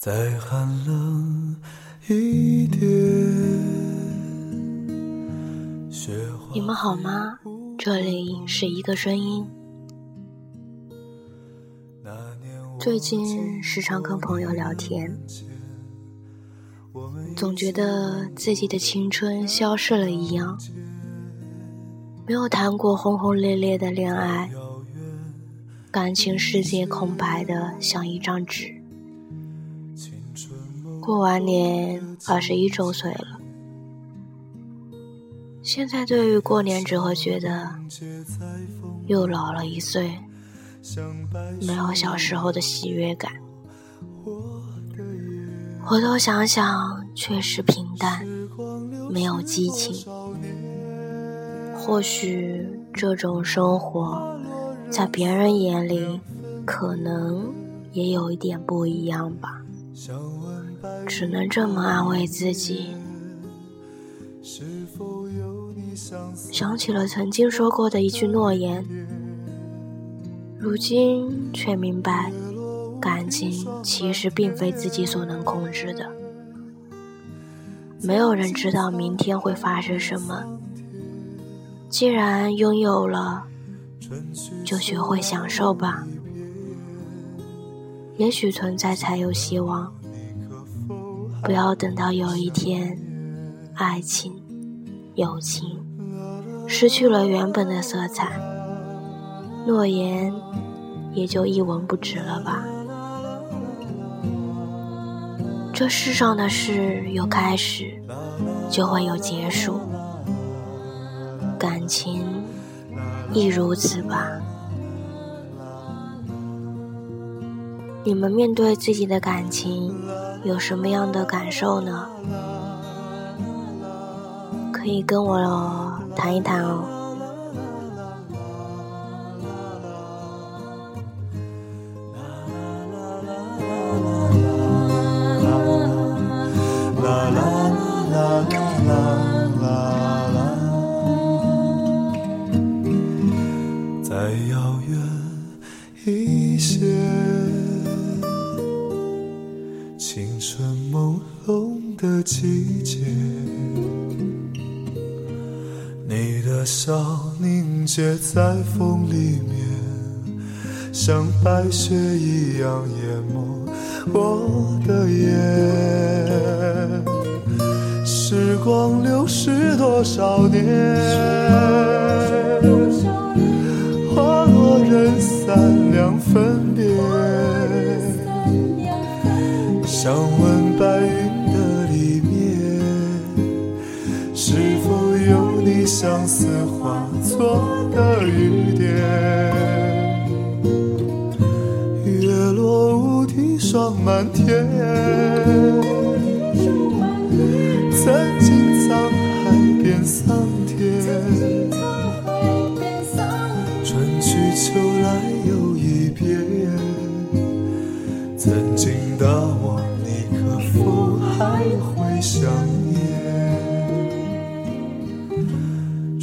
再寒冷一点。你们好吗？这里是一个声音。最近时常跟朋友聊天，总觉得自己的青春消逝了一样，没有谈过轰轰烈烈的恋爱，感情世界空白的像一张纸。过完年，二十一周岁了。现在对于过年，只会觉得又老了一岁，没有小时候的喜悦感。回头想想，确实平淡，没有激情。或许这种生活，在别人眼里，可能也有一点不一样吧。只能这么安慰自己。想起了曾经说过的一句诺言，如今却明白，感情其实并非自己所能控制的。没有人知道明天会发生什么。既然拥有了，就学会享受吧。也许存在才有希望。不要等到有一天，爱情、友情失去了原本的色彩，诺言也就一文不值了吧。这世上的事有开始，就会有结束，感情亦如此吧。你们面对自己的感情。有什么样的感受呢？可以跟我谈一谈哦。再遥远一些。的季节，你的笑凝结在风里面，像白雪一样淹没我的眼。时光流逝多少年，花落人散两分别。想问白云相思化作的雨点？月落乌啼霜满天，曾经